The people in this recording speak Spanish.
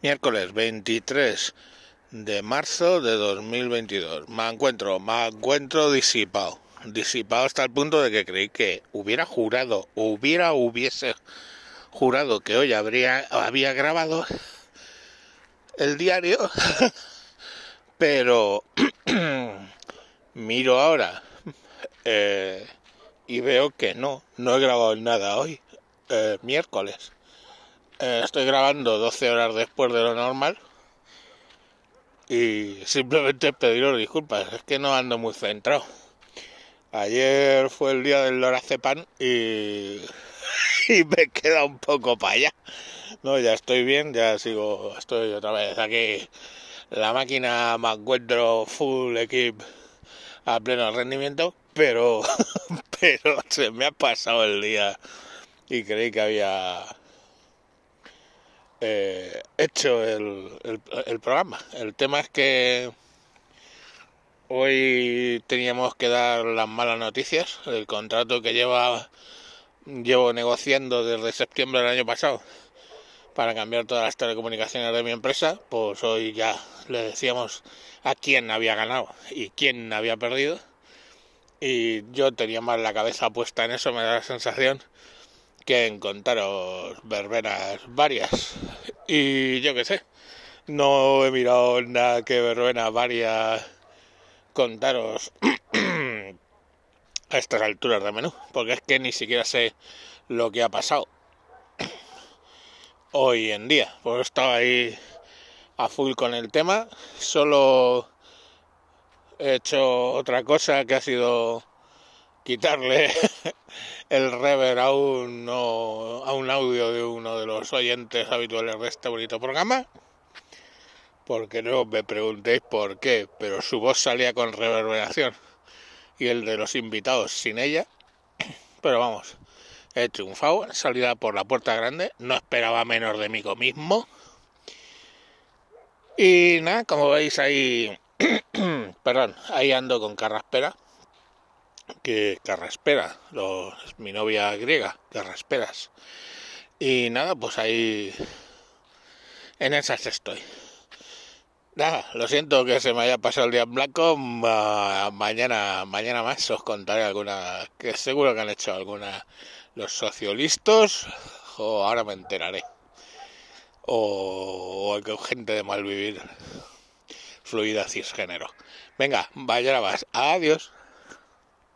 Miércoles 23 de marzo de 2022. Me encuentro, me encuentro disipado. Disipado hasta el punto de que creí que hubiera jurado, hubiera, hubiese jurado que hoy habría, había grabado el diario, pero miro ahora eh, y veo que no, no he grabado nada hoy, eh, miércoles. Eh, estoy grabando 12 horas después de lo normal y simplemente pediros disculpas, es que no ando muy centrado. Ayer fue el día del lorazepam y, y me queda un poco para allá. No, ya estoy bien, ya sigo, estoy otra vez aquí. La máquina me encuentro full equip a pleno rendimiento, pero, pero se me ha pasado el día y creí que había eh, hecho el, programa. El tema es que hoy teníamos que dar las malas noticias. El contrato que lleva llevo negociando desde septiembre del año pasado para cambiar todas las telecomunicaciones de mi empresa, pues hoy ya le decíamos a quién había ganado y quién había perdido. Y yo tenía más la cabeza puesta en eso, me da la sensación que en contaros verbenas varias. Y yo qué sé, no he mirado nada que verbenas varias contaros a estas alturas de menú, porque es que ni siquiera sé lo que ha pasado hoy en día. Pues estaba ahí a full con el tema, solo he hecho otra cosa que ha sido quitarle el rever a un, a un audio de uno de los oyentes habituales de este bonito programa. Porque no me preguntéis por qué, pero su voz salía con reverberación y el de los invitados sin ella. Pero vamos, he triunfado, salida por la puerta grande, no esperaba menos de mí mismo. Y nada, como veis ahí, perdón, ahí ando con carraspera que Carraspera, mi novia griega, Carrasperas. Y nada, pues ahí en esas estoy. Nada, lo siento que se me haya pasado el día en blanco. mañana, mañana más os contaré alguna, que seguro que han hecho alguna los socialistas, o ahora me enteraré. O, o gente de mal vivir, fluida cisgénero. Venga, vaya vas. Adiós.